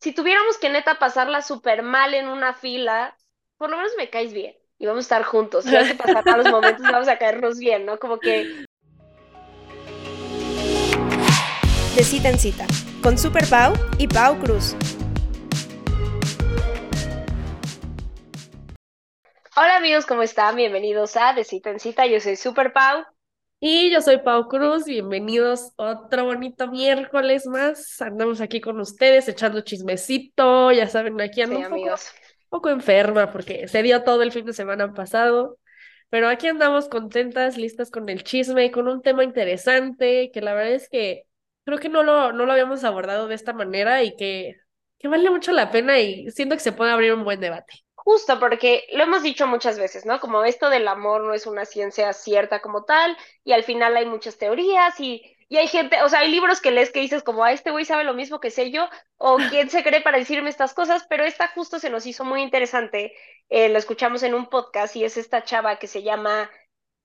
si tuviéramos que neta pasarla súper mal en una fila, por lo menos me caes bien y vamos a estar juntos. Si hay que pasar malos momentos, vamos a caernos bien, ¿no? Como que... De cita en cita, con Super Pau y Pau Cruz. Hola amigos, ¿cómo están? Bienvenidos a De cita en cita, yo soy Super Pau. Y yo soy Pau Cruz, bienvenidos otro bonito miércoles más. Andamos aquí con ustedes echando chismecito, ya saben, aquí ando Sí, un poco, un poco enferma porque se dio todo el fin de semana pasado, pero aquí andamos contentas, listas con el chisme y con un tema interesante que la verdad es que creo que no lo, no lo habíamos abordado de esta manera y que, que vale mucho la pena y siento que se puede abrir un buen debate. Justo porque lo hemos dicho muchas veces, ¿no? Como esto del amor no es una ciencia cierta como tal, y al final hay muchas teorías y, y hay gente, o sea, hay libros que lees que dices como, ah, este güey sabe lo mismo que sé yo, o quién se cree para decirme estas cosas, pero esta justo se nos hizo muy interesante, eh, lo escuchamos en un podcast y es esta chava que se llama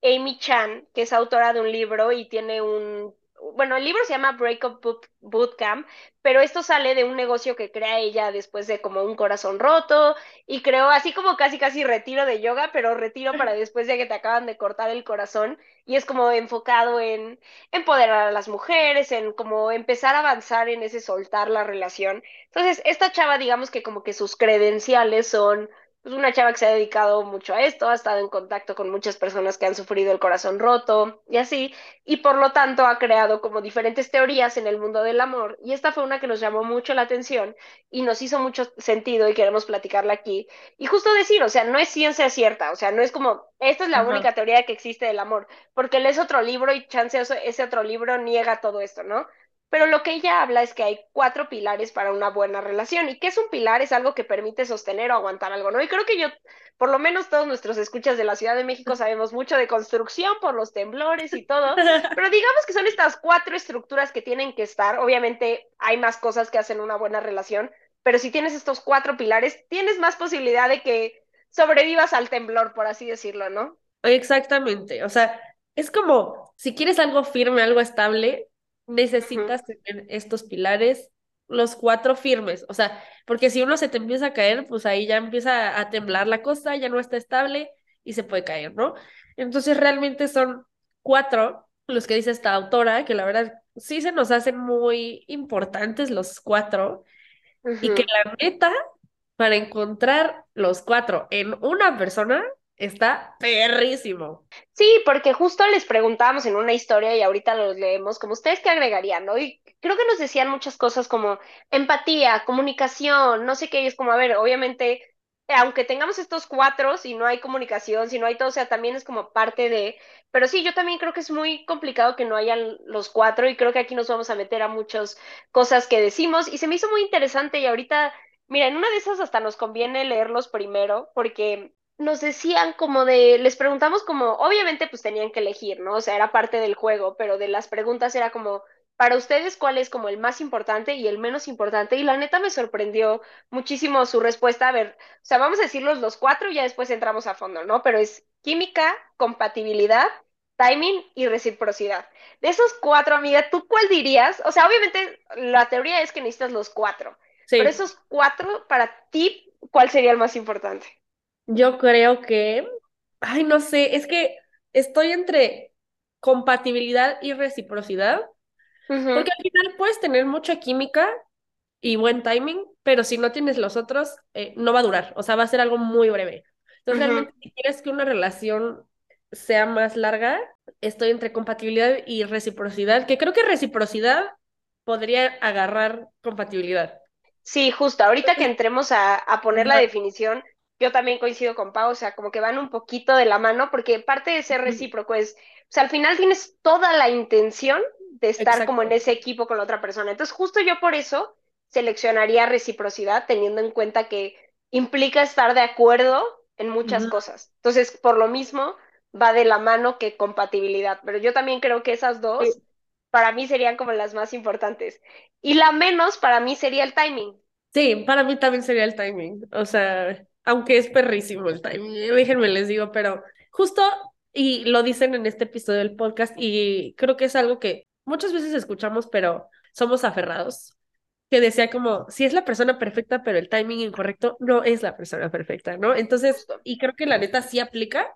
Amy Chan, que es autora de un libro y tiene un, bueno, el libro se llama Breakup Boot- Bootcamp, pero esto sale de un negocio que crea ella después de como un corazón roto y creó así como casi casi retiro de yoga, pero retiro para después de que te acaban de cortar el corazón y es como enfocado en empoderar a las mujeres, en como empezar a avanzar en ese soltar la relación. Entonces, esta chava, digamos que como que sus credenciales son pues, una chava que se ha dedicado mucho a esto, ha estado en contacto con muchas personas que han sufrido el corazón roto y así, y por lo tanto ha creado como diferentes teorías en el mundo del amor. Y esta fue una que nos llamó mucho la atención y nos hizo mucho sentido y queremos platicarla aquí. Y justo decir, o sea, no es ciencia cierta, o sea, no es como, esta es la Ajá. única teoría que existe del amor, porque lees otro libro y chance ese otro libro niega todo esto, ¿no? Pero lo que ella habla es que hay cuatro pilares para una buena relación. ¿Y qué es un pilar? Es algo que permite sostener o aguantar algo, ¿no? Y creo que yo, por lo menos todos nuestros escuchas de la Ciudad de México sabemos mucho de construcción por los temblores y todo, pero digamos que son estas cuatro estructuras que tienen que estar. Obviamente hay más cosas que hacen una buena relación, pero si tienes estos cuatro pilares, tienes más posibilidad de que sobrevivas al temblor, por así decirlo, ¿no? Exactamente, o sea, es como si quieres algo firme, algo estable, Necesitas tener estos pilares, los cuatro firmes, o sea, porque si uno se te empieza a caer, pues ahí ya empieza a temblar la cosa, ya no está estable y se puede caer, ¿no? Entonces realmente son cuatro los que dice esta autora, que la verdad sí se nos hacen muy importantes los cuatro y que la meta para encontrar los cuatro en una persona está perrísimo. Sí, porque justo les preguntábamos en una historia y ahorita los leemos, como ustedes qué agregarían, ¿no? Y creo que nos decían muchas cosas como empatía, comunicación, no sé qué, y es como, a ver, obviamente, aunque tengamos estos cuatro, si no hay comunicación, si no hay todo, o sea, también es como parte de, pero sí, yo también creo que es muy complicado que no hayan los cuatro y creo que aquí nos vamos a meter a muchas cosas que decimos y se me hizo muy interesante y ahorita, mira, en una de esas hasta nos conviene leerlos primero porque nos decían como de, les preguntamos como, obviamente pues tenían que elegir, ¿no? O sea, era parte del juego, pero de las preguntas era como, para ustedes, ¿cuál es como el más importante y el menos importante? Y la neta me sorprendió muchísimo su respuesta. A ver, o sea, vamos a decirlos los cuatro y ya después entramos a fondo, ¿no? Pero es química, compatibilidad, timing y reciprocidad. De esos cuatro, amiga, ¿tú cuál dirías? O sea, obviamente la teoría es que necesitas los cuatro, pero Sí, esos cuatro, para ti, ¿cuál sería el más importante? Yo creo que, ay, no sé, es que estoy entre compatibilidad y reciprocidad, porque al final puedes tener mucha química y buen timing, pero si no tienes los otros, eh, no va a durar, o sea, va a ser algo muy breve. Entonces, realmente, si quieres que una relación sea más larga, estoy entre compatibilidad y reciprocidad, que creo que reciprocidad podría agarrar compatibilidad. Sí, justo, ahorita que entremos a, a poner la definición, yo también coincido con Pau, o sea, como que van un poquito de la mano, porque parte de ser recíproco es, o sea, al final tienes toda la intención de estar como en ese equipo con la otra persona. Entonces, justo yo por eso seleccionaría reciprocidad, teniendo en cuenta que implica estar de acuerdo en muchas cosas. Entonces, por lo mismo, va de la mano que compatibilidad, pero yo también creo que esas dos para mí serían como las más importantes. Y la menos para mí sería el timing. Sí, para mí también sería el timing. O sea, aunque es perrísimo el timing, déjenme les digo, pero justo, y lo dicen en este episodio del podcast, y creo que es algo que muchas veces escuchamos, pero somos aferrados. que decía como, si es la persona perfecta, pero el timing incorrecto, no es la persona perfecta, ¿no? Entonces, y creo que la neta sí aplica,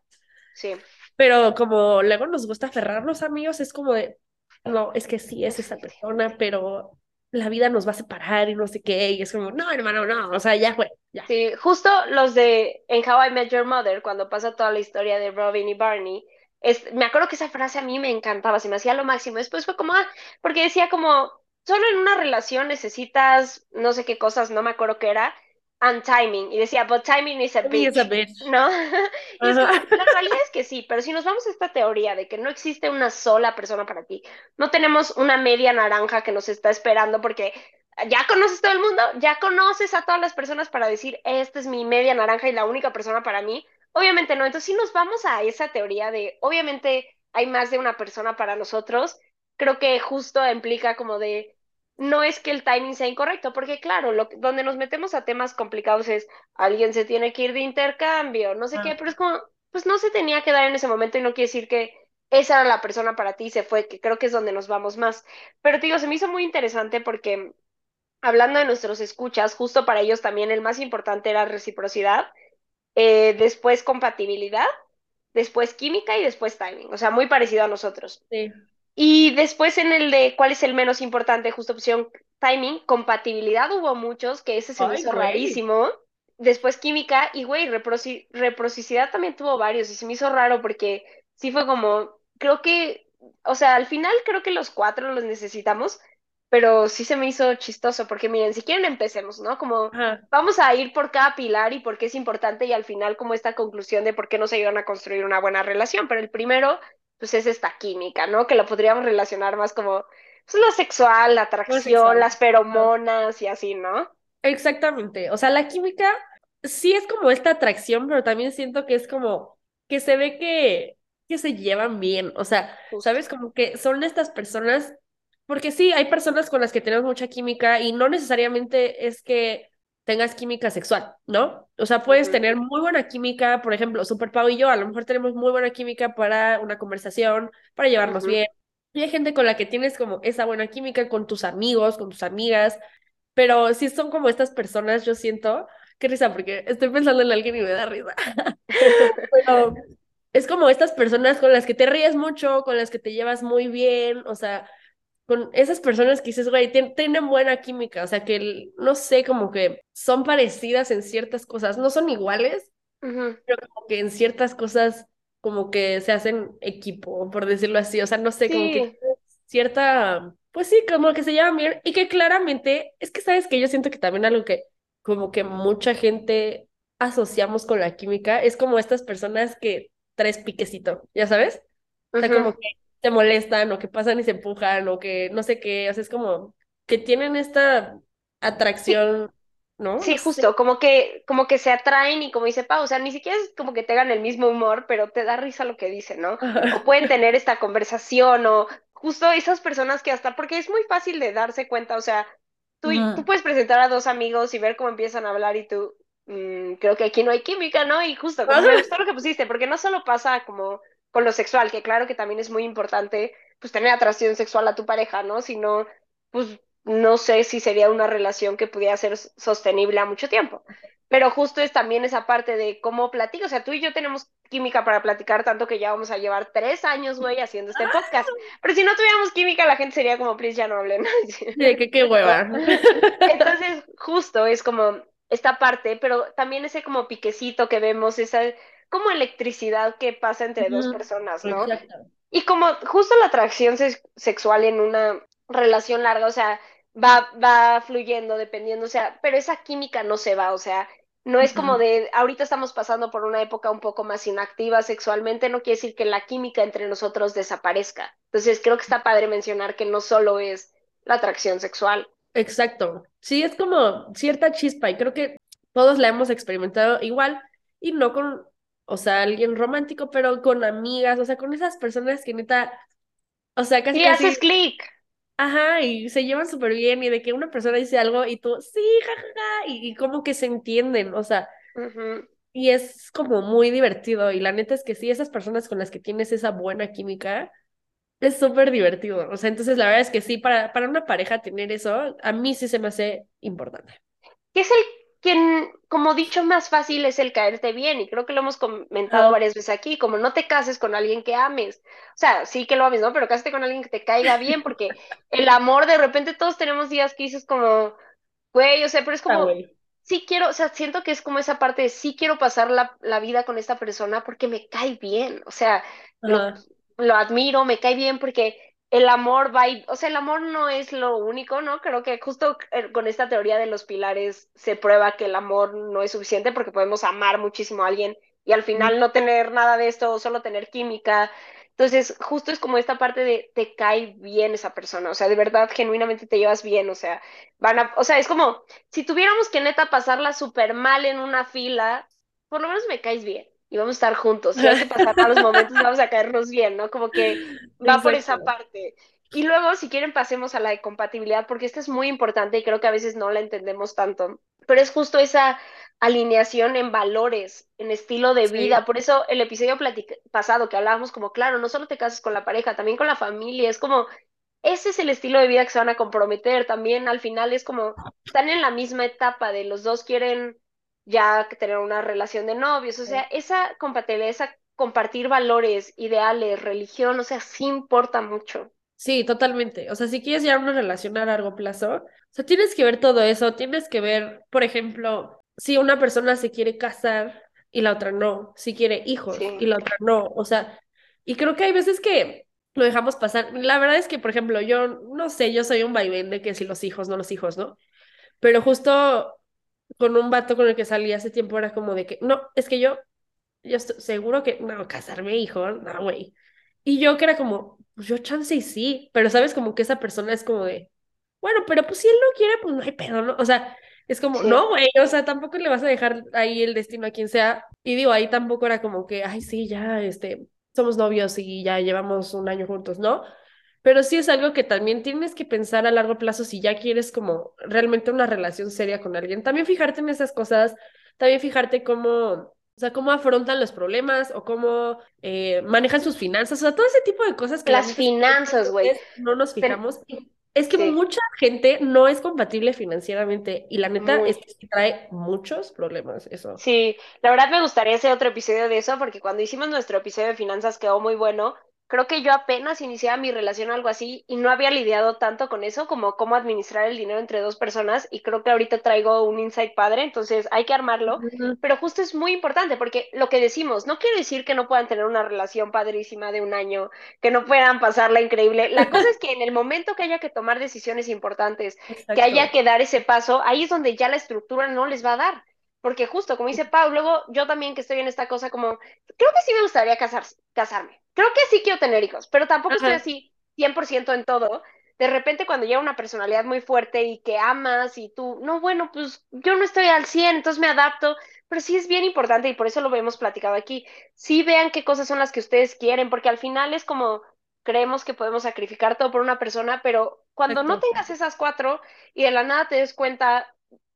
Sí. pero como luego nos gusta aferrarnos, amigos, es como de, no, es que sí es esa persona, pero la vida nos va a separar y no sé qué, y es como, no, hermano, no, o sea, ya fue. Sí, justo los de en How I Met Your Mother, cuando pasa toda la historia de Robin y Barney, es, me acuerdo que esa frase a mí me encantaba, se me hacía lo máximo. Después fue como, ah, porque decía como, solo en una relación necesitas no sé qué cosas, no me acuerdo qué era, and timing. Y decía, but timing is a Timing is a bitch, bitch. ¿no? Y es la realidad es que sí, pero si nos vamos a esta teoría de que no existe una sola persona para ti, no tenemos una media naranja que nos está esperando porque ya conoces todo el mundo, ya conoces a todas las personas para decir, esta es mi media naranja y la única persona para mí. Obviamente no. Entonces, si nos vamos a esa teoría de, obviamente hay más de una persona para nosotros, creo que justo implica como de, no es que el timing sea incorrecto, porque claro, lo, donde nos metemos a temas complicados es, alguien se tiene que ir de intercambio, no sé qué, Ah, pero es como, pues no se tenía que dar en ese momento y no quiere decir que esa era la persona para ti y se fue, que creo que es donde nos vamos más. Pero te digo, se me hizo muy interesante porque hablando de nuestros escuchas, justo para ellos también el más importante era reciprocidad, eh, después compatibilidad, después química y después timing, o sea, muy parecido a nosotros. sí. Y después en el de cuál es el menos importante, justo opción timing, compatibilidad hubo muchos, que ese se me hizo güey. rarísimo. Después química y güey, reproci- reciprocidad también tuvo varios y se me hizo raro porque sí fue como, creo que, o sea, al final creo que los cuatro los necesitamos, pero sí se me hizo chistoso porque miren, si quieren empecemos, ¿no? Como Ajá. vamos a ir por cada pilar y por qué es importante y al final como esta conclusión de por qué nos ayudan a construir una buena relación, pero el primero pues es esta química, ¿no? Que lo podríamos relacionar más como pues, lo sexual, la atracción, sexual. las feromonas y así, ¿no? Exactamente. O sea, la química sí es como esta atracción, pero también siento que es como que se ve que, que se llevan bien. O sea. ¿sabes? Como que son estas personas, porque sí, hay personas con las que tenemos mucha química y no necesariamente es que tengas química sexual, ¿no? O sea, puedes tener muy buena química, por ejemplo, Super Pau y yo, a lo mejor tenemos muy buena química para una conversación, para llevarnos bien. Y hay gente con la que tienes como esa buena química con tus amigos, con tus amigas. Pero sí son como estas personas, yo siento, qué risa, porque estoy pensando en alguien y me da risa. Pero es como estas personas con las que te ríes mucho, con las que te llevas muy bien, o sea, con esas personas que dices, güey, tien- tienen buena química, o sea, que no sé, como que son parecidas en ciertas cosas, no son iguales, Ujú. pero como que en ciertas cosas como que se hacen equipo, por decirlo así, o sea, no sé, como que Sí, cierta, pues sí, como que se llevan bien y que claramente, es que sabes que yo siento que también algo que como que mucha gente asociamos con la química es como estas personas que traes piquecito, ¿ya sabes? O sea, como ujú. que se molestan o que pasan y se empujan o que no sé qué, o sea, es como que tienen esta atracción, ¿no? Sí, No justo, como que, como que se atraen y como dice Pau, o sea, ni siquiera es como que tengan el mismo humor, pero te da risa lo que dicen, ¿no? O pueden tener esta conversación o justo esas personas que hasta, porque es muy fácil de darse cuenta, o sea, tú, tú puedes presentar a dos amigos y ver cómo empiezan a hablar y tú, "Mm, creo que aquí no hay química, ¿no? Y justo, como me gustó lo que pusiste, porque no solo pasa como con lo sexual, que claro que también es muy importante, pues tener atracción sexual a tu pareja, ¿no? Sino, pues no sé si sería una relación que pudiera ser sostenible a mucho tiempo. Pero justo es también esa parte de cómo platico. O sea, tú y yo tenemos química para platicar tanto que ya vamos a llevar tres años, güey, haciendo este podcast. Pero si no tuviéramos química, la gente sería como, please, ya no hablen. Que qué ¿No? hueva. Entonces, justo es como esta parte, pero también ese como piquecito que vemos, esa como electricidad que pasa entre dos personas, ¿no? Exacto. Y como justo la atracción sex- sexual en una relación larga, o sea, va, va fluyendo dependiendo, o sea, pero esa química no se va, o sea, no es como de, ahorita estamos pasando por una época un poco más inactiva sexualmente, no quiere decir que la química entre nosotros desaparezca. Entonces, creo que está padre mencionar que no solo es la atracción sexual. Exacto. Sí, es como cierta chispa y creo que todos la hemos experimentado igual y no con, o sea, alguien romántico, pero con amigas, o sea, con esas personas que neta, o sea, casi Sí, haces clic. ajá, y se llevan súper bien y de que una persona dice algo y tú, sí, jajaja, y, y como que se entienden, o sea, Ujú. y es como muy divertido y la neta es que sí, esas personas con las que tienes esa buena química es súper divertido. O sea, entonces la verdad es que sí, para, para una pareja tener eso, a mí sí se me hace importante. ¿Qué es el quien, como dicho, más fácil es el caerte bien, y creo que lo hemos comentado varias veces aquí, como no te cases con alguien que ames, o sea, sí que lo ames, ¿no? Pero cásate con alguien que te caiga bien, porque el amor, de repente todos tenemos días que dices como, güey, o sea, pero es como, Ah, sí quiero, o sea, siento que es como esa parte de sí quiero pasar la, la vida con esta persona porque me cae bien, o sea, lo, lo admiro, me cae bien porque el amor va y, o sea, el amor no es lo único, ¿no? Creo que justo eh, con esta teoría de los pilares se prueba que el amor no es suficiente porque podemos amar muchísimo a alguien y al final no tener nada de esto, solo tener química. Entonces, justo es como esta parte de te cae bien esa persona, o sea, de verdad, genuinamente te llevas bien, o sea, van a, o sea, es como si tuviéramos que neta pasarla súper mal en una fila, por lo menos me caes bien y vamos a estar juntos. Hay que pasar malos momentos, vamos a caernos bien, ¿no? Como que va por esa parte. Y luego, si quieren, pasemos a la de compatibilidad, porque esta es muy importante y creo que a veces no la entendemos tanto. Pero es justo esa alineación en valores, en estilo de vida. Por eso el episodio pasado que hablábamos como, claro, no solo te casas con la pareja, también con la familia. Es como, ese es el estilo de vida que se van a comprometer. También al final es como, están en la misma etapa de los dos quieren ya tener una relación de novios. O sea, esa compatibilidad, esa compartir valores, ideales, religión, o sea, sí importa mucho. Sí, totalmente. O sea, si quieres llevar una relación a largo plazo, o sea, tienes que ver todo eso, tienes que ver, por ejemplo, si una persona se quiere casar y la otra no, si quiere hijos y la otra no, o sea, y creo que hay veces que lo dejamos pasar. La verdad es que, por ejemplo, yo no sé, yo soy un vaivén de que si los hijos, no los hijos, ¿no? Pero justo con un vato con el que salí hace tiempo era como de que, no, es que yo, yo estoy seguro que, no, casarme, hijo, no, güey. Y yo que era como, pues yo chance y sí, pero sabes como que esa persona es como de, bueno, pero pues si él no quiere, pues no hay pedo, ¿no? O sea, es como, no, güey, o sea, tampoco le vas a dejar ahí el destino a quien sea. Y digo, ahí tampoco era como que, ay, sí, ya, este, somos novios y ya llevamos un año juntos, ¿no? Pero sí es algo que también tienes que pensar a largo plazo si ya quieres como realmente una relación seria con alguien. También fijarte en esas cosas, también fijarte cómo, o sea, cómo afrontan los problemas o cómo eh, manejan sus finanzas, o sea, todo ese tipo de cosas que... Las finanzas, güey. No nos fijamos. Es que mucha gente no es compatible financieramente y la neta es que trae muchos problemas eso. Sí, la verdad me gustaría hacer otro episodio de eso porque cuando hicimos nuestro episodio de finanzas quedó muy bueno creo que yo apenas iniciaba mi relación o algo así y no había lidiado tanto con eso como cómo administrar el dinero entre dos personas y creo que ahorita traigo un insight padre, entonces hay que armarlo, pero justo es muy importante porque lo que decimos no quiere decir que no puedan tener una relación padrísima de un año, que no puedan pasarla increíble. La cosa es que en el momento que haya que tomar decisiones importantes, que haya que dar ese paso, ahí es donde ya la estructura no les va a dar. Porque justo, como dice Pau, luego yo también que estoy en esta cosa como, creo que sí me gustaría casarse, casarme. Creo que sí quiero tener hijos, pero tampoco estoy así 100% en todo. De repente cuando llega una personalidad muy fuerte y que amas y tú, no, bueno, pues yo no estoy al 100, entonces me adapto, pero sí es bien importante y por eso lo hemos platicado aquí. Sí vean qué cosas son las que ustedes quieren, porque al final es como creemos que podemos sacrificar todo por una persona, pero cuando no tengas esas cuatro y de la nada te des cuenta,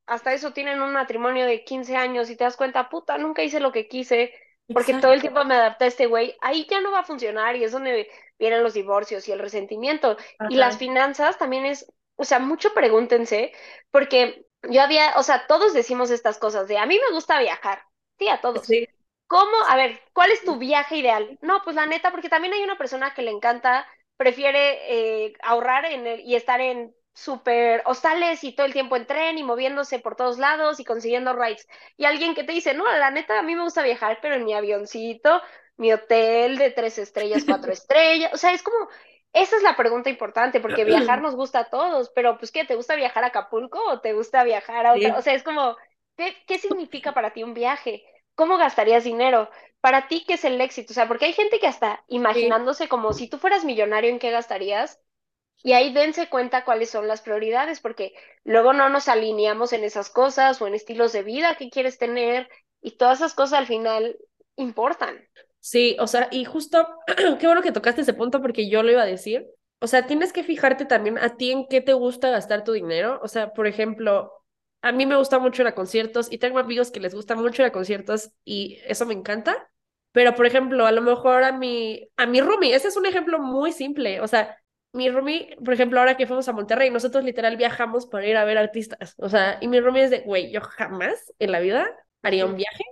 hasta eso tienen un matrimonio de 15 años y te das cuenta, puta, nunca hice lo que quise, porque todo el tiempo me adapté a este güey, ahí ya no va a funcionar y es donde vienen los divorcios y el resentimiento. Y las finanzas también es, o sea, mucho pregúntense, porque yo había, o sea, todos decimos estas cosas de, a mí me gusta viajar, sí, a todos. Sí. ¿Cómo? A ver, ¿cuál es tu viaje ideal? No, pues la neta, porque también hay una persona que le encanta, prefiere eh, ahorrar en el, y estar en súper hostales y todo el tiempo en tren y moviéndose por todos lados y consiguiendo rides. Y alguien que te dice, no, la neta, a mí me gusta viajar, pero en mi avioncito, mi hotel de tres estrellas, cuatro estrellas. O sea, es como, esa es la pregunta importante, porque viajar nos gusta a todos, pero pues, ¿qué? ¿Te gusta viajar a Acapulco o te gusta viajar a otra? O sea, es como, ¿qué, ¿qué significa para ti un viaje? ¿Cómo gastarías dinero? Para ti, ¿qué es el éxito? O sea, porque hay gente que hasta imaginándose como si tú fueras millonario, ¿en qué gastarías? Y ahí dense cuenta cuáles son las prioridades, porque luego no nos alineamos en esas cosas o en estilos de vida que quieres tener y todas esas cosas al final importan. Sí, o sea, y justo, qué bueno que tocaste ese punto porque yo lo iba a decir. O sea, tienes que fijarte también a ti en qué te gusta gastar tu dinero. O sea, por ejemplo, a mí me gusta mucho ir a conciertos y tengo amigos que les gusta mucho ir a conciertos y eso me encanta. Pero, por ejemplo, a lo mejor a mi, a mi roomie, ese es un ejemplo muy simple. O sea, mi roomie, por ejemplo, ahora que fuimos a Monterrey, nosotros literal viajamos para ir a ver artistas. O sea, y mi roomie es de, güey, yo jamás en la vida haría un viaje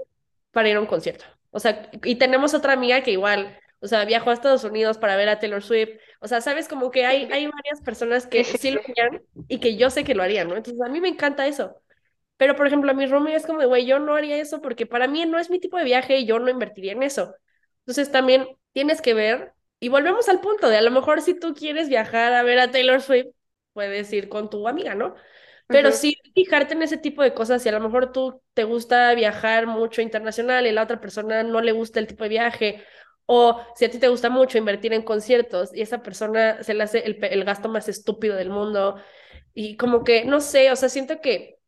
para ir a un concierto. O sea, y tenemos otra amiga que igual, o sea, viajó a Estados Unidos para ver a Taylor Swift. O sea, sabes, como que hay, hay varias personas que sí lo harían y que yo sé que lo harían, ¿no? Entonces, a mí me encanta eso. Pero, por ejemplo, a mi roomie es como de, güey, yo no haría eso porque para mí no es mi tipo de viaje y yo no invertiría en eso. Entonces, también tienes que ver, y volvemos al punto de a lo mejor si tú quieres viajar a ver a Taylor Swift, puedes ir con tu amiga, ¿no? Pero sí fijarte en ese tipo de cosas, si a lo mejor tú te gusta viajar mucho internacional y la otra persona no le gusta el tipo de viaje, o si a ti te gusta mucho invertir en conciertos y esa persona se le hace el, el gasto más estúpido del mundo, y como que, no sé, o sea, siento que,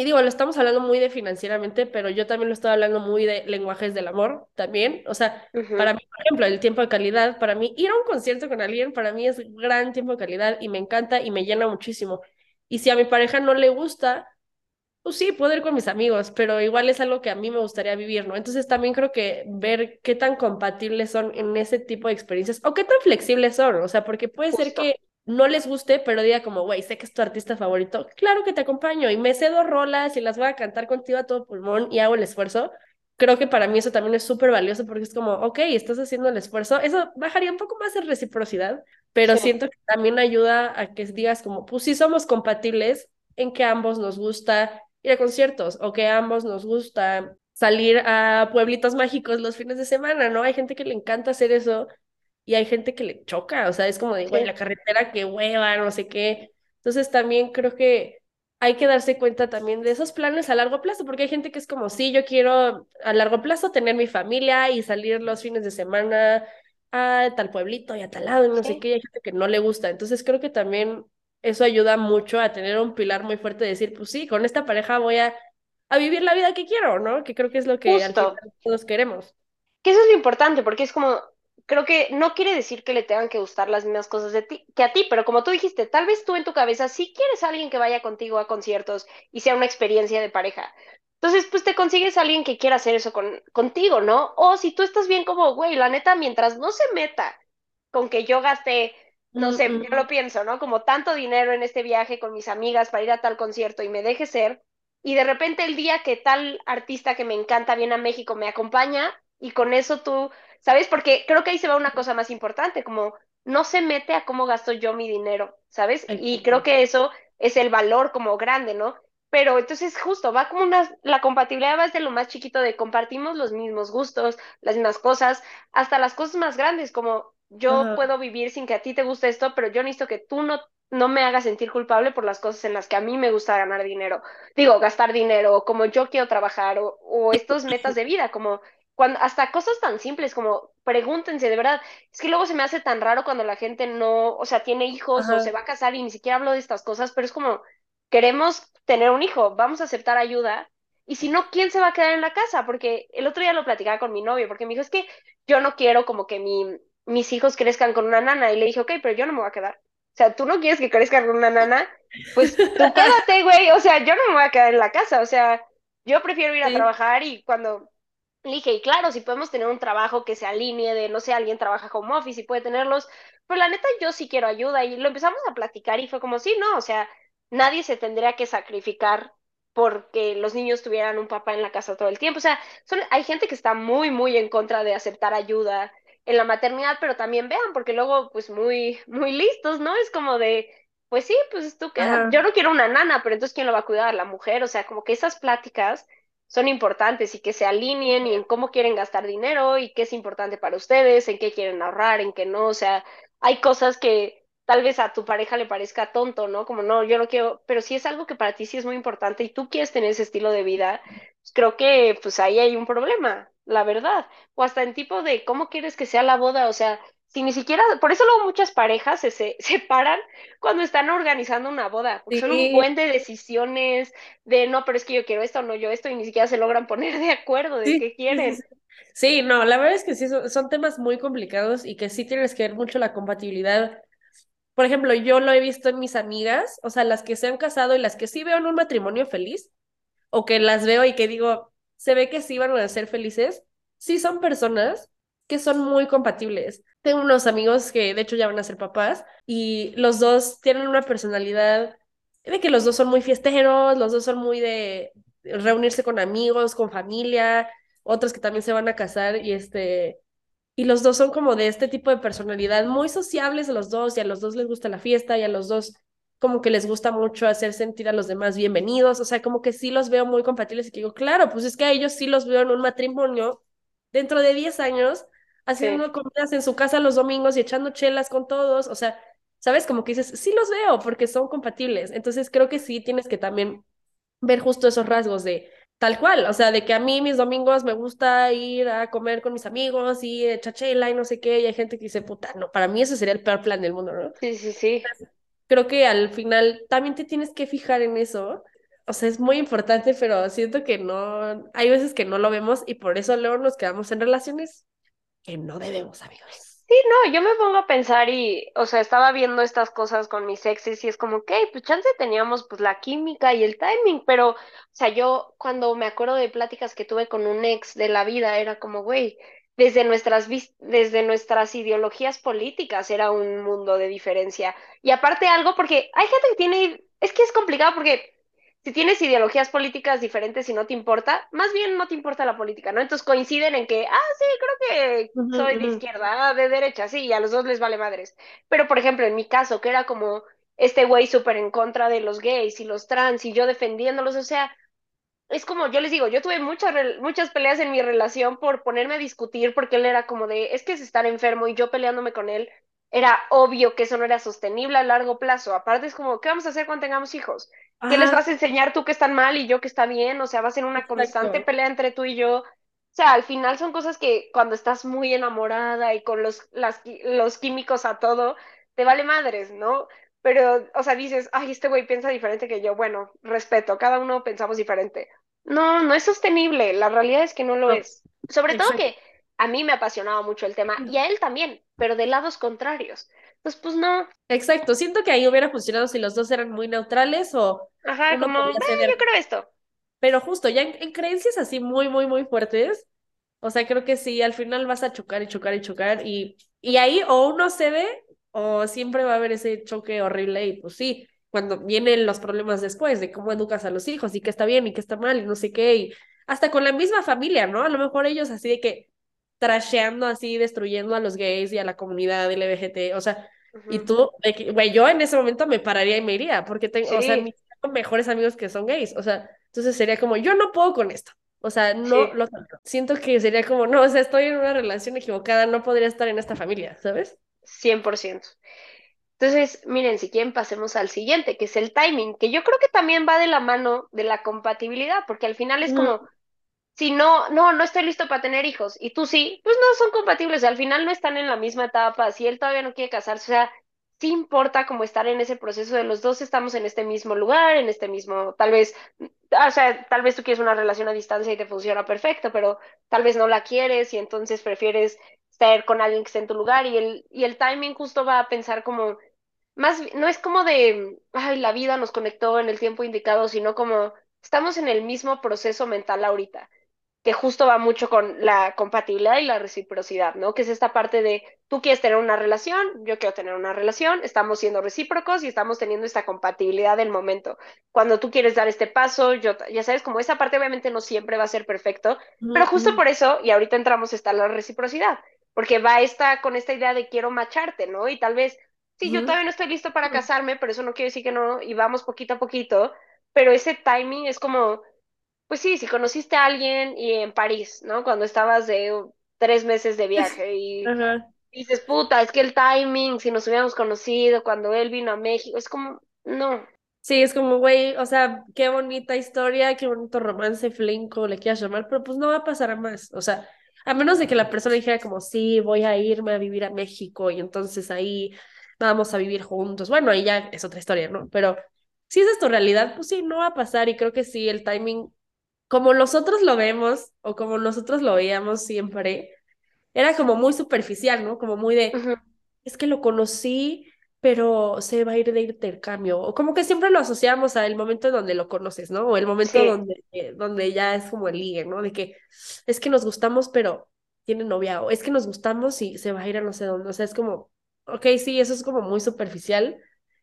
y digo, lo estamos hablando muy de financieramente, pero yo también lo estoy hablando muy de lenguajes del amor también, o sea, para mí, por ejemplo, el tiempo de calidad, para mí, ir a un concierto con alguien, para mí es gran tiempo de calidad y me encanta y me llena muchísimo. Y si a mi pareja no le gusta, pues sí, puedo ir con mis amigos, pero igual es algo que a mí me gustaría vivir, ¿no? Entonces también creo que ver qué tan compatibles son en ese tipo de experiencias o qué tan flexibles son, o sea, porque puede ser que no les guste, pero diga como, güey, sé que es tu artista favorito, claro que te acompaño y me cedo rolas y las voy a cantar contigo a todo pulmón y hago el esfuerzo. Creo que para mí eso también es súper valioso porque es como, ok, estás haciendo el esfuerzo. Eso bajaría un poco más de reciprocidad, pero siento que también ayuda a que digas como, pues sí somos compatibles en que ambos nos gusta ir a conciertos o que ambos nos gusta salir a pueblitos mágicos los fines de semana, ¿no? Hay gente que le encanta hacer eso y hay gente que le choca, o sea, es como de, güey, la carretera que hueva, no sé qué. Entonces también creo que hay que darse cuenta también de esos planes a largo plazo, porque hay gente que es como, sí, yo quiero a largo plazo tener mi familia y salir los fines de semana a tal pueblito y a tal lado y no sé qué, hay gente que no le gusta. Entonces creo que también eso ayuda mucho a tener un pilar muy fuerte de decir, pues sí, con esta pareja voy a, a vivir la vida que quiero, ¿no? Que creo que es lo que al final todos queremos. Que eso es lo importante, porque es como, creo que no quiere decir que le tengan que gustar las mismas cosas de ti, que a ti, pero como tú dijiste, tal vez tú en tu cabeza sí quieres a alguien que vaya contigo a conciertos y sea una experiencia de pareja. Entonces, pues te consigues a alguien que quiera hacer eso con, contigo, ¿no? O si tú estás bien como, güey, la neta, mientras no se meta con que yo gaste, no sé, yo lo pienso, ¿no? Como tanto dinero en este viaje con mis amigas para ir a tal concierto y me deje ser, y de repente el día que tal artista que me encanta viene a México me acompaña y con eso tú, ¿sabes? Porque creo que ahí se va una cosa más importante, como no se mete a cómo gasto yo mi dinero, ¿sabes? Y creo que eso es el valor como grande, ¿no? pero entonces justo va como una, la compatibilidad va desde lo más chiquito de compartimos los mismos gustos, las mismas cosas, hasta las cosas más grandes, como yo puedo vivir sin que a ti te guste esto, pero yo necesito que tú no, no me hagas sentir culpable por las cosas en las que a mí me gusta ganar dinero, digo, gastar dinero, o como yo quiero trabajar, o, o estos metas de vida, como cuando, hasta cosas tan simples como pregúntense, de verdad, es que luego se me hace tan raro cuando la gente no, o sea, tiene hijos o se va a casar y ni siquiera hablo de estas cosas, pero es como, queremos tener un hijo, vamos a aceptar ayuda. Y si no, ¿quién se va a quedar en la casa? Porque el otro día lo platicaba con mi novio, porque me dijo, es que yo no quiero como que mi, mis hijos crezcan con una nana. Y le dije, ok, pero yo no me voy a quedar. O sea, tú no quieres que crezcan con una nana, pues tú quédate, güey. O sea, yo no me voy a quedar en la casa. O sea, yo prefiero ir a trabajar y cuando le dije, y claro, si podemos tener un trabajo que se alinee de, no sé, alguien trabaja home office y puede tenerlos, pero la neta yo sí quiero ayuda y lo empezamos a platicar y fue como, sí, no, o sea, nadie se tendría que sacrificar porque los niños tuvieran un papá en la casa todo el tiempo. O sea, son, hay gente que está muy, muy en contra de aceptar ayuda en la maternidad, pero también vean, porque luego, pues muy, muy listos, ¿no? Es como de, pues sí, pues tú quedas. Yo no quiero una nana, pero entonces ¿quién lo va a cuidar? La mujer. O sea, como que esas pláticas son importantes y que se alineen y en cómo quieren gastar dinero y qué es importante para ustedes, en qué quieren ahorrar, en qué no. O sea, hay cosas que tal vez a tu pareja le parezca tonto, ¿no? Como no, yo no quiero, pero si es algo que para ti sí es muy importante y tú quieres tener ese estilo de vida, creo que pues ahí hay un problema, la verdad. O hasta en tipo de cómo quieres que sea la boda, o sea, si ni siquiera, por eso luego muchas parejas se, se separan cuando están organizando una boda, porque son un buen de decisiones de no, pero es que yo quiero esto, no yo esto, y ni siquiera se logran poner de acuerdo de qué quieren. Sí, no, la verdad es que sí, son, son temas muy complicados y que sí tienes que ver mucho la compatibilidad. Por ejemplo, yo lo he visto en mis amigas, o sea, las que se han casado y las que sí veo en un matrimonio feliz, o que las veo y que digo, se ve que sí van a ser felices, sí son personas que son muy compatibles. Tengo unos amigos que de hecho ya van a ser papás y los dos tienen una personalidad de que los dos son muy fiesteros, los dos son muy de reunirse con amigos, con familia, otros que también se van a casar y este y los dos son como de este tipo de personalidad, muy sociables los dos y a los dos les gusta la fiesta y a los dos como que les gusta mucho hacer sentir a los demás bienvenidos, o sea, como que sí los veo muy compatibles y que digo, claro, pues es que a ellos sí los veo en un matrimonio dentro de 10 años haciendo comidas en su casa los domingos y echando chelas con todos, o sea, ¿sabes? Como que dices, sí los veo porque son compatibles. Entonces creo que sí tienes que también ver justo esos rasgos de tal cual, o sea, de que a mí mis domingos me gusta ir a comer con mis amigos y echar chela y no sé qué, y hay gente que dice, puta, no, para mí ese sería el peor plan del mundo, ¿no? Sí, sí, sí. creo que al final también te tienes que fijar en eso. O sea, es muy importante, pero siento que no, hay veces que no lo vemos y por eso luego nos quedamos en relaciones que no debemos, amigos. Sí, no, yo me pongo a pensar y, o sea, estaba viendo estas cosas con mis exes y es como, ok, pues chance teníamos pues la química y el timing, pero, o sea, yo cuando me acuerdo de pláticas que tuve con un ex de la vida, era como, güey, desde nuestras, desde nuestras ideologías políticas era un mundo de diferencia. Y aparte algo, porque hay gente que tiene, es que es complicado porque si tienes ideologías políticas diferentes y no te importa, más bien no te importa la política, ¿no? Entonces coinciden en que, ah, sí, creo que soy de izquierda, ah, de derecha, sí, y a los dos les vale madres. Pero, por ejemplo, en mi caso, que era como este güey súper en contra de los gays y los trans y yo defendiéndolos, o sea, es como, yo les digo, yo tuve muchas, muchas peleas en mi relación por ponerme a discutir porque él era como de, es que es estar enfermo y yo peleándome con él, era obvio que eso no era sostenible a largo plazo. Aparte es como, ¿qué vamos a hacer cuando tengamos hijos? ¿Qué les vas a enseñar tú que están mal y yo que está bien? O sea, va a ser una constante pelea entre tú y yo. O sea, al final son cosas que cuando estás muy enamorada y con los, las, los químicos a todo, te vale madres, ¿no? Pero, o sea, dices, ay, este güey piensa diferente que yo. Bueno, respeto, cada uno pensamos diferente. No, no es sostenible. La realidad es que no lo es. Sobre todo que a mí me apasionaba mucho el tema y a él también, pero de lados contrarios. Pues, pues no. Exacto, siento que ahí hubiera funcionado si los dos eran muy neutrales o... Ajá, como, eh, yo creo esto. Pero justo, ya en, creencias así muy, muy, muy fuertes, o sea, creo que sí, al final vas a chocar y chocar y chocar y, y ahí o uno cede o siempre va a haber ese choque horrible y pues sí, cuando vienen los problemas después de cómo educas a los hijos y qué está bien y qué está mal y no sé qué, y hasta con la misma familia, ¿no? A lo mejor ellos así de que trasheando así, destruyendo a los gays y a la comunidad LGBT, o sea, y tú, güey, yo en ese momento me pararía y me iría, porque tengo, o sea, mis mejores amigos que son gays, o sea, entonces sería como, yo no puedo con esto, o sea, no lo siento. Que sería como, no, o sea, estoy en una relación equivocada, no podría estar en esta familia, ¿sabes? 100%. Entonces, miren, si quieren pasemos al siguiente, que es el timing, que yo creo que también va de la mano de la compatibilidad, porque al final es como, si no, no, no estoy listo para tener hijos y tú sí, pues no son compatibles, al final no están en la misma etapa, si él todavía no quiere casarse, o sea, sí importa como estar en ese proceso de los dos estamos en este mismo lugar, en este mismo, tal vez, o sea, tal vez tú quieres una relación a distancia y te funciona perfecto, pero tal vez no la quieres y entonces prefieres estar con alguien que esté en tu lugar y el, y el timing justo va a pensar como, más, no es como de, ay, la vida nos conectó en el tiempo indicado, sino como estamos en el mismo proceso mental ahorita que justo va mucho con la compatibilidad y la reciprocidad, ¿no? Que es esta parte de tú quieres tener una relación, yo quiero tener una relación, estamos siendo recíprocos y estamos teniendo esta compatibilidad del momento. Cuando tú quieres dar este paso, yo, ya sabes, como esa parte obviamente no siempre va a ser perfecto, pero justo por eso, y ahorita entramos, está la reciprocidad, porque va esta, con esta idea de quiero macharte, ¿no? Y tal vez, sí, yo todavía no estoy listo para casarme, pero eso no quiere decir que no, y vamos poquito a poquito, pero ese timing es como pues sí, si conociste a alguien y en París, ¿no? Cuando estabas de tres meses de viaje y dices, puta, es que el timing, si nos hubiéramos conocido cuando él vino a México, es como, no. Sí, es como, güey, o sea, qué bonita historia, qué bonito romance, flinco, le quieras llamar, pero pues no va a pasar a más. O sea, a menos de que la persona dijera como, sí, voy a irme a vivir a México y entonces ahí vamos a vivir juntos. Bueno, ahí ya es otra historia, ¿no? Pero si esa es tu realidad, pues sí, no va a pasar y creo que sí, el timing como nosotros lo vemos o como nosotros lo veíamos siempre, era como muy superficial, ¿no? Como muy de, es que lo conocí, pero se va a ir de intercambio, o como que siempre lo asociamos al momento en donde lo conoces, ¿no? O el momento Sí, donde, eh, donde ya es como el ligue, ¿no? De que es que nos gustamos, pero tiene novia, o es que nos gustamos y se va a ir a no sé dónde, o sea, es como, ok, sí, eso es como muy superficial,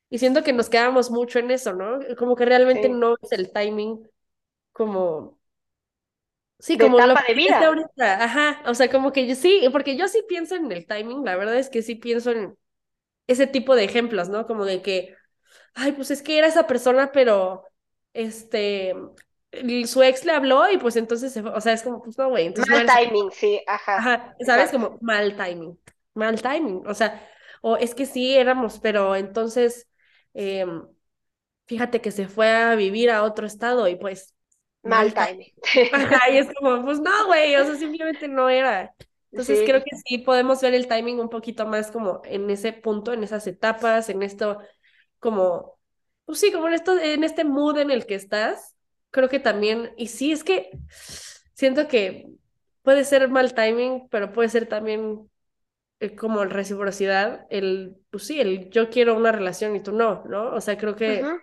y siento que nos quedamos mucho en eso, ¿no? Como que realmente sí. no es el timing como... Sí, De como lo etapa de vida. ahorita, ajá, o sea, como que yo sí, porque yo sí pienso en el timing, la verdad es que sí pienso en ese tipo de ejemplos, ¿no? Como de que, ay, pues es que era esa persona, pero, este, su ex le habló y pues entonces se fue, o sea, es como, pues no, güey, Mal timing, sí, ajá, ajá, ¿sabes? exacto. Como mal timing, mal timing, o sea, o es que sí éramos, pero entonces, em, fíjate que se fue a vivir a otro estado y pues, Mal timing. Ajá, y es como, pues no, güey, o sea, simplemente no era. Entonces creo que sí podemos ver el timing un poquito más como en ese punto, en esas etapas, en esto, como, pues sí, como en esto, en este mood en el que estás. Creo que también, y sí, es que siento que puede ser mal timing, pero puede ser también eh, como reciprocidad, el, pues sí, el yo quiero una relación y tú no, ¿no? O sea, creo que.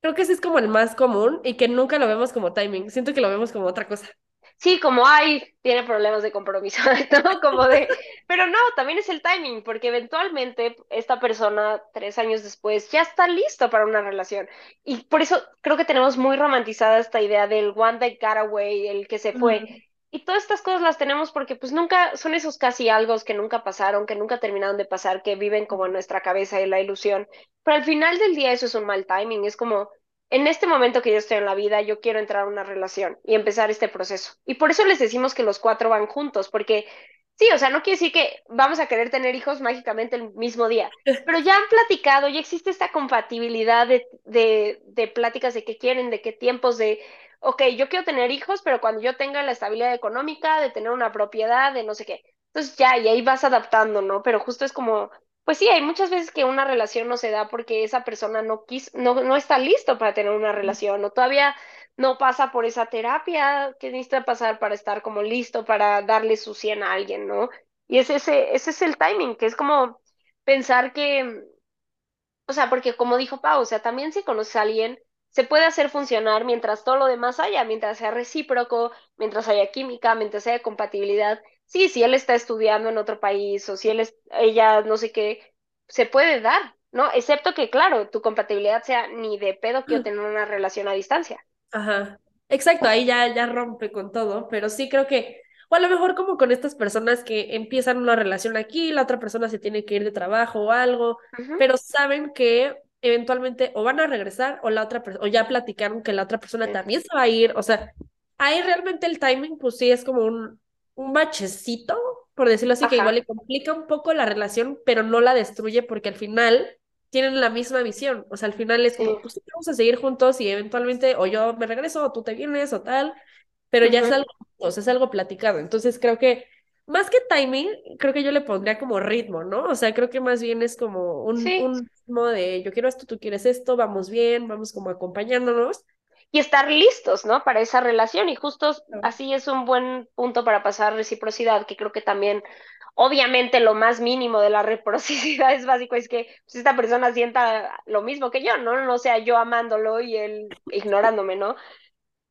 Creo que ese es como el más común y que nunca lo vemos como timing, siento que lo vemos como otra cosa. Sí, como ay, tiene problemas de compromiso, ¿no? Como de, pero no, también es el timing, porque eventualmente esta persona tres años después ya está listo para una relación. Y por eso creo que tenemos muy romantizada esta idea del one that got away, el que se fue. Y todas estas cosas las tenemos porque pues nunca, son esos casi algo que nunca pasaron, que nunca terminaron de pasar, que viven como en nuestra cabeza y la ilusión. Pero al final del día eso es un mal timing, es como en este momento que yo estoy en la vida, yo quiero entrar a una relación y empezar este proceso. Y por eso les decimos que los cuatro van juntos, porque sí, o sea, no quiere decir que vamos a querer tener hijos mágicamente el mismo día, pero ya han platicado, ya existe esta compatibilidad de, de, de pláticas de qué quieren, de qué tiempos, de, ok, yo quiero tener hijos, pero cuando yo tenga la estabilidad económica, de tener una propiedad, de no sé qué. Entonces ya, y ahí vas adaptando, ¿no? Pero justo es como pues sí, hay muchas veces que una relación no se da porque esa persona no quis, no, no está listo para tener una relación o todavía no pasa por esa terapia que necesita pasar para estar como listo para darle su 100 a alguien, ¿no? Y es ese, ese es el timing, que es como pensar que, o sea, porque como dijo Pau, o sea, también si conoces a alguien, se puede hacer funcionar mientras todo lo demás haya, mientras sea recíproco, mientras haya química, mientras haya compatibilidad. Sí, si él está estudiando en otro país o si él es, ella no sé qué, se puede dar, ¿no? Excepto que, claro, tu compatibilidad sea ni de pedo quiero tener una relación a distancia. Ajá, exacto, ahí ya, ya rompe con todo, pero sí creo que, o a lo mejor como con estas personas que empiezan una relación aquí, la otra persona se tiene que ir de trabajo o algo, Ujú, pero saben que eventualmente o van a regresar o la otra persona, o ya platicaron que la otra persona también se va a ir, o sea, ahí realmente el timing, pues sí es como un, un bachecito, por decirlo así, que igual Ajá, le complica un poco la relación, pero no la destruye porque al final tienen la misma visión. O sea, al final es como, pues vamos a seguir juntos y eventualmente o yo me regreso o tú te vienes o tal, pero ya es algo, o sea, es algo platicado. Entonces creo que más que timing, creo que yo le pondría como ritmo, ¿no? O sea, creo que más bien es como un, Sí, un ritmo de yo quiero esto, tú quieres esto, vamos bien, vamos como acompañándonos. y estar listos, ¿no? Para esa relación. Y justo así es un buen punto para pasar reciprocidad, que creo que también, obviamente, lo más mínimo de la reciprocidad es básico, es que pues, esta persona sienta lo mismo que yo, ¿no? No sea yo amándolo y él ignorándome, ¿no?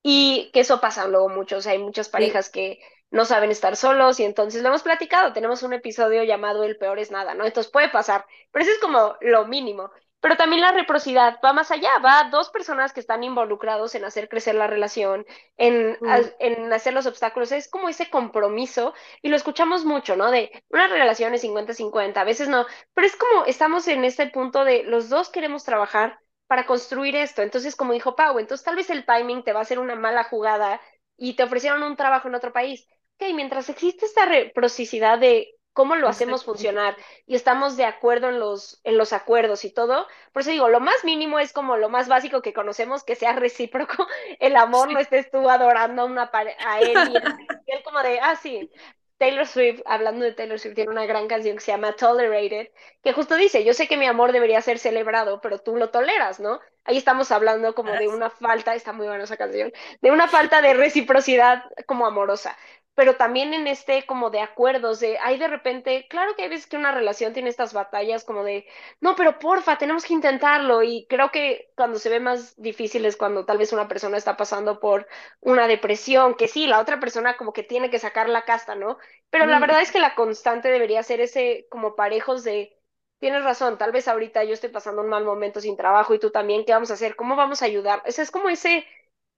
Y que eso pasa luego mucho, o sea, hay muchas Sí, parejas que no saben estar solos y entonces lo hemos platicado, tenemos un episodio llamado El peor es nada, ¿no? Entonces puede pasar, pero eso es como lo mínimo. Pero también la reciprocidad va más allá, va a dos personas que están involucrados en hacer crecer la relación, en, mm, en hacer los obstáculos, es como ese compromiso y lo escuchamos mucho, ¿no? De una relación es 50-50, a veces no, pero es como estamos en este punto de los dos queremos trabajar para construir esto. Entonces, como dijo Pau, entonces tal vez el timing te va a hacer una mala jugada y te ofrecieron un trabajo en otro país. Ok, mientras existe esta reciprocidad de cómo lo hacemos funcionar y estamos de acuerdo en los, en los acuerdos y todo, por eso digo, lo más mínimo es como lo más básico que conocemos, que sea recíproco el amor, no Sí. estés tú adorando a, una a él y él, y él como de, ah, sí. Taylor Swift, hablando de Taylor Swift, tiene una gran canción que se llama Tolerated, que justo dice, yo sé que mi amor debería ser celebrado, pero tú lo toleras, ¿no? Ahí estamos hablando como de una falta, está muy buena esa canción, de una falta de reciprocidad como amorosa. Pero también en este como de acuerdos, de hay de repente, claro que hay veces que una relación tiene estas batallas como de, no, pero porfa, tenemos que intentarlo y creo que cuando se ve más difícil es cuando tal vez una persona está pasando por una depresión, que sí, la otra persona como que tiene que sacar la casta, ¿no? Pero la verdad es que la constante debería ser ese como parejos de, tienes razón, tal vez ahorita yo estoy pasando un mal momento sin trabajo y tú también, ¿qué vamos a hacer? ¿Cómo vamos a ayudar? Ese es como ese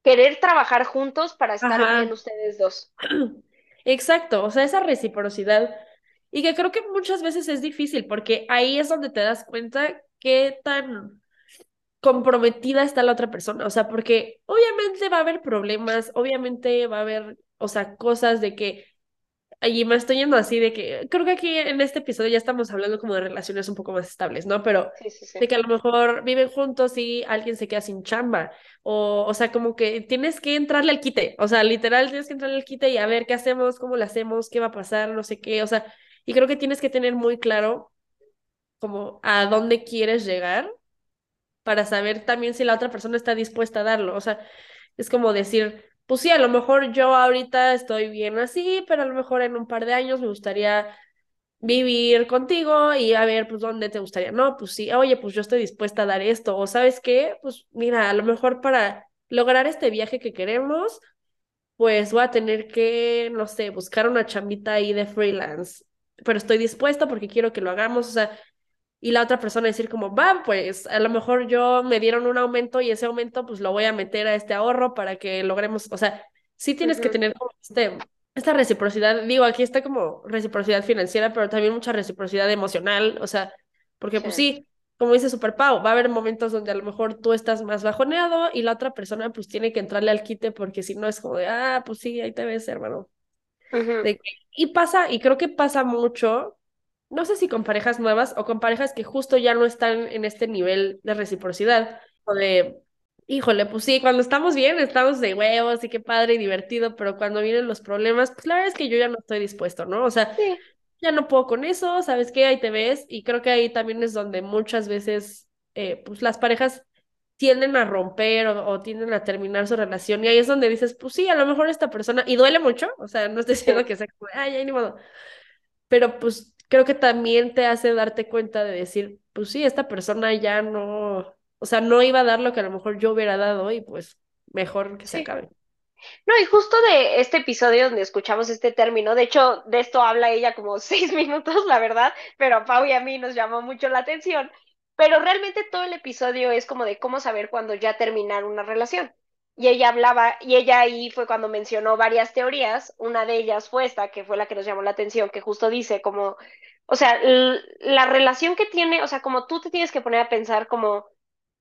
querer trabajar juntos para estar bien Ajá. ustedes dos. Exacto, o sea, esa reciprocidad. Y que creo que muchas veces es difícil porque ahí es donde te das cuenta qué tan comprometida está la otra persona. O sea, porque obviamente va a haber problemas, obviamente va a haber, o sea, cosas de que, y me estoy yendo así de que, creo que aquí en este episodio ya estamos hablando como de relaciones un poco más estables, ¿no? Pero Sí, sí, sí. de que a lo mejor viven juntos y alguien se queda sin chamba, o, o sea, como que tienes que entrarle al quite, o sea, literal tienes que entrarle al quite y a ver qué hacemos, cómo lo hacemos, qué va a pasar, no sé qué, o sea, y creo que tienes que tener muy claro como a dónde quieres llegar para saber también si la otra persona está dispuesta a darlo. O sea, es como decir, pues sí, a lo mejor yo ahorita estoy bien así, pero a lo mejor en un par de años me gustaría vivir contigo y a ver, pues dónde te gustaría. No, pues sí, oye, pues yo estoy dispuesta a dar esto. O sabes qué, pues mira, a lo mejor para lograr este viaje que queremos, pues voy a tener que, no sé, buscar una chambita ahí de freelance. Pero estoy dispuesta porque quiero que lo hagamos. O sea, y la otra persona decir como, va, pues a lo mejor yo me dieron un aumento y ese aumento pues lo voy a meter a este ahorro para que logremos, o sea, sí tienes que tener como este, esta reciprocidad, digo, aquí está como reciprocidad financiera, pero también mucha reciprocidad emocional, o sea, porque sí. pues sí, como dice Super Pau, va a haber momentos donde a lo mejor tú estás más bajoneado y la otra persona pues tiene que entrarle al quite porque si no es como de, ah, pues sí, ahí te ves, hermano. De que- y pasa, y creo que pasa mucho no sé si con parejas nuevas o con parejas que justo ya no están en este nivel de reciprocidad o de, híjole, pues sí, cuando estamos bien estamos de huevos y qué padre y divertido, pero cuando vienen los problemas, pues la verdad es que yo ya no estoy dispuesto, ¿no? O sea, Sí, ya no puedo con eso, ¿sabes qué? Ahí te ves y creo que ahí también es donde muchas veces, eh, pues las parejas tienden a romper o, o tienden a terminar su relación y ahí es donde dices, pues sí, a lo mejor esta persona, y duele mucho, o sea, no estoy diciendo que sea como, ay, ay, ni modo pero pues creo que también te hace darte cuenta de decir, pues sí, esta persona ya no, o sea, no iba a dar lo que a lo mejor yo hubiera dado y pues mejor que se acabe. No, y justo de este episodio donde escuchamos este término, de hecho, de esto habla ella como seis minutos, la verdad, pero a Pau y a mí nos llamó mucho la atención. Pero realmente todo el episodio es como de cómo saber cuándo ya terminar una relación. Y ella hablaba, y ella ahí fue cuando mencionó varias teorías. Una de ellas fue esta, que fue la que nos llamó la atención, que justo dice como, o sea, la relación que tiene, o sea, como tú te tienes que poner a pensar como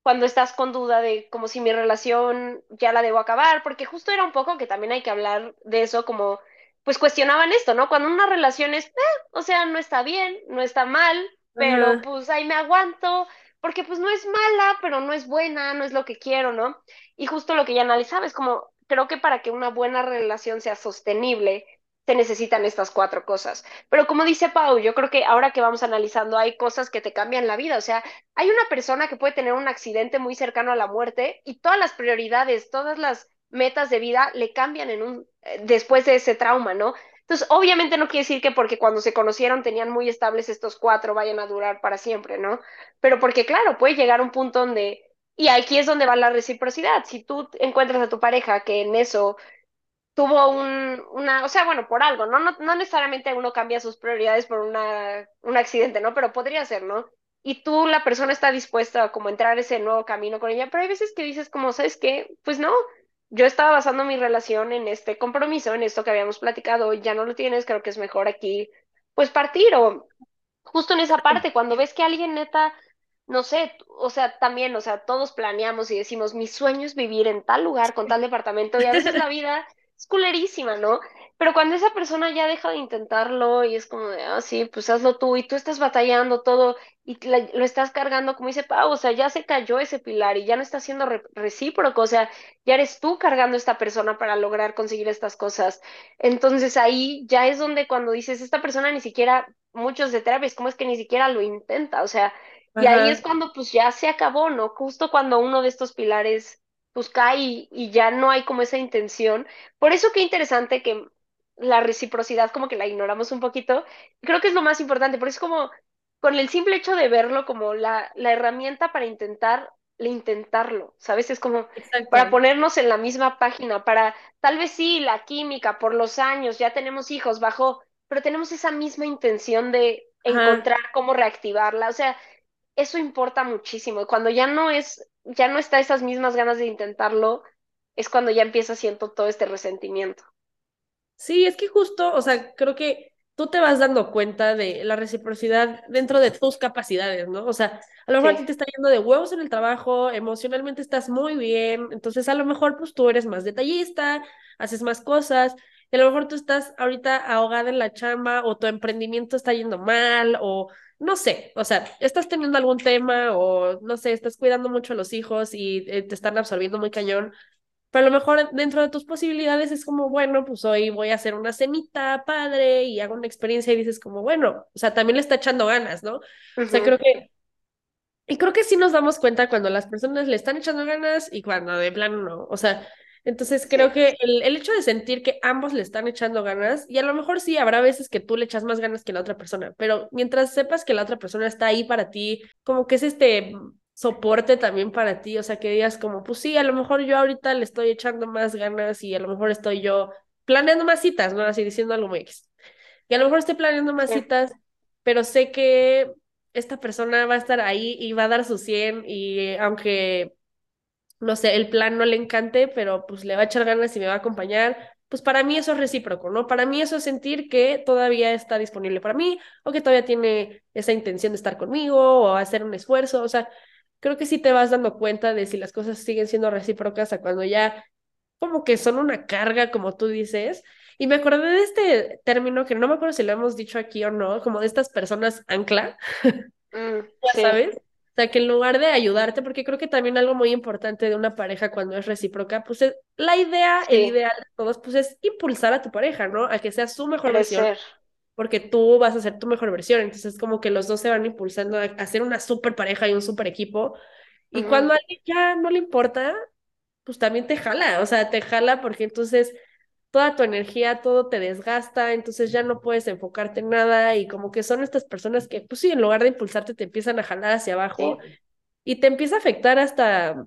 cuando estás con duda de como si mi relación ya la debo acabar, porque justo era un poco que también hay que hablar de eso, como pues cuestionaban esto, ¿no? Cuando una relación es, eh, o sea, no está bien, no está mal, pero pues ahí me aguanto, porque pues no es mala, pero no es buena, no es lo que quiero, ¿no? Y justo lo que ya analizaba es como, creo que para que una buena relación sea sostenible, se necesitan estas cuatro cosas. Pero como dice Pau, yo creo que ahora que vamos analizando hay cosas que te cambian la vida, o sea, hay una persona que puede tener un accidente muy cercano a la muerte y todas las prioridades, todas las metas de vida le cambian en un, eh, después de ese trauma, ¿no? Entonces, obviamente no quiere decir que porque cuando se conocieron tenían muy estables estos cuatro vayan a durar para siempre, ¿no? Pero porque, claro, puede llegar un punto donde, y aquí es donde va la reciprocidad, si tú encuentras a tu pareja que en eso tuvo un, una, o sea, bueno, por algo, ¿no? No, no necesariamente uno cambia sus prioridades por una, un accidente, ¿no? Pero podría ser, ¿no? Y tú, la persona está dispuesta a como entrar ese nuevo camino con ella, pero hay veces que dices como, ¿sabes qué? Pues no, yo estaba basando mi relación en este compromiso, en esto que habíamos platicado, ya no lo tienes, creo que es mejor aquí, pues partir o justo en esa parte, cuando ves que alguien neta, no sé, o sea, también, o sea, todos planeamos y decimos, mi sueño es vivir en tal lugar, con tal departamento, y a veces la vida es culerísima, ¿no? Pero cuando esa persona ya deja de intentarlo y es como de, ah, sí, pues hazlo tú, y tú estás batallando todo y la- lo estás cargando, como dice Pau, o sea, ya se cayó ese pilar y ya no está siendo re- recíproco, o sea, ya eres tú cargando a esta persona para lograr conseguir estas cosas. Entonces ahí ya es donde cuando dices, esta persona ni siquiera muchos de terapia, es como es que ni siquiera lo intenta, o sea, y ahí es cuando pues ya se acabó, ¿no? Justo cuando uno de estos pilares pues cae y, y ya no hay como esa intención. Por eso qué interesante que la reciprocidad como que la ignoramos un poquito. Creo que es lo más importante, porque es como con el simple hecho de verlo como la, la herramienta para intentar intentarlo, ¿sabes? Es como para ponernos en la misma página, para tal vez sí, la química por los años, ya tenemos hijos, bajó, pero tenemos esa misma intención de encontrar cómo reactivarla, o sea, eso importa muchísimo. Cuando ya no es, ya no está esas mismas ganas de intentarlo, es cuando ya empieza siento todo este resentimiento. Sí, es que justo, o sea, creo que tú te vas dando cuenta de la reciprocidad dentro de tus capacidades, ¿no? O sea, a lo mejor a ti te está yendo de huevos en el trabajo, emocionalmente estás muy bien, entonces a lo mejor pues tú eres más detallista, haces más cosas, a lo mejor tú estás ahorita ahogada en la chamba o tu emprendimiento está yendo mal o no sé, o sea, estás teniendo algún tema o no sé, estás cuidando mucho a los hijos y eh, te están absorbiendo muy cañón pero a lo mejor dentro de tus posibilidades es como, bueno, pues hoy voy a hacer una cenita padre y hago una experiencia y dices como, bueno, o sea, también le está echando ganas, ¿no? O sea, creo que, y creo que sí nos damos cuenta cuando las personas le están echando ganas y cuando de plano no, o sea, entonces creo que el, el hecho de sentir que ambos le están echando ganas, y a lo mejor sí, habrá veces que tú le echas más ganas que la otra persona, pero mientras sepas que la otra persona está ahí para ti, como que es este soporte también para ti, o sea, que digas como, pues sí, a lo mejor yo ahorita le estoy echando más ganas y a lo mejor estoy yo planeando más citas, ¿no? Así diciendo algo muy X. Y a lo mejor estoy planeando más citas, pero sé que esta persona va a estar ahí y va a dar su 100 y aunque, no sé, el plan no le encante, pero pues le va a echar ganas y me va a acompañar, pues para mí eso es recíproco, ¿no? Para mí eso es sentir que todavía está disponible para mí o que todavía tiene esa intención de estar conmigo o hacer un esfuerzo, o sea, creo que sí te vas dando cuenta de si las cosas siguen siendo recíprocas a cuando ya como que son una carga, como tú dices. Y me acordé de este término que no me acuerdo si lo hemos dicho aquí o no, como de estas personas ancla, mm, ya sabes. Sea, que en lugar de ayudarte, porque creo que también algo muy importante de una pareja cuando es recíproca, pues es, la idea, el ideal de todos, pues es impulsar a tu pareja, ¿no? A que sea su mejor versión porque tú vas a ser tu mejor versión. Entonces, como que los dos se van impulsando a hacer una super pareja y un super equipo. Y cuando a alguien ya no le importa, pues también te jala, o sea, te jala porque entonces toda tu energía, todo te desgasta, entonces ya no puedes enfocarte en nada y como que son estas personas que, pues sí, en lugar de impulsarte, te empiezan a jalar hacia abajo y te empieza a afectar hasta,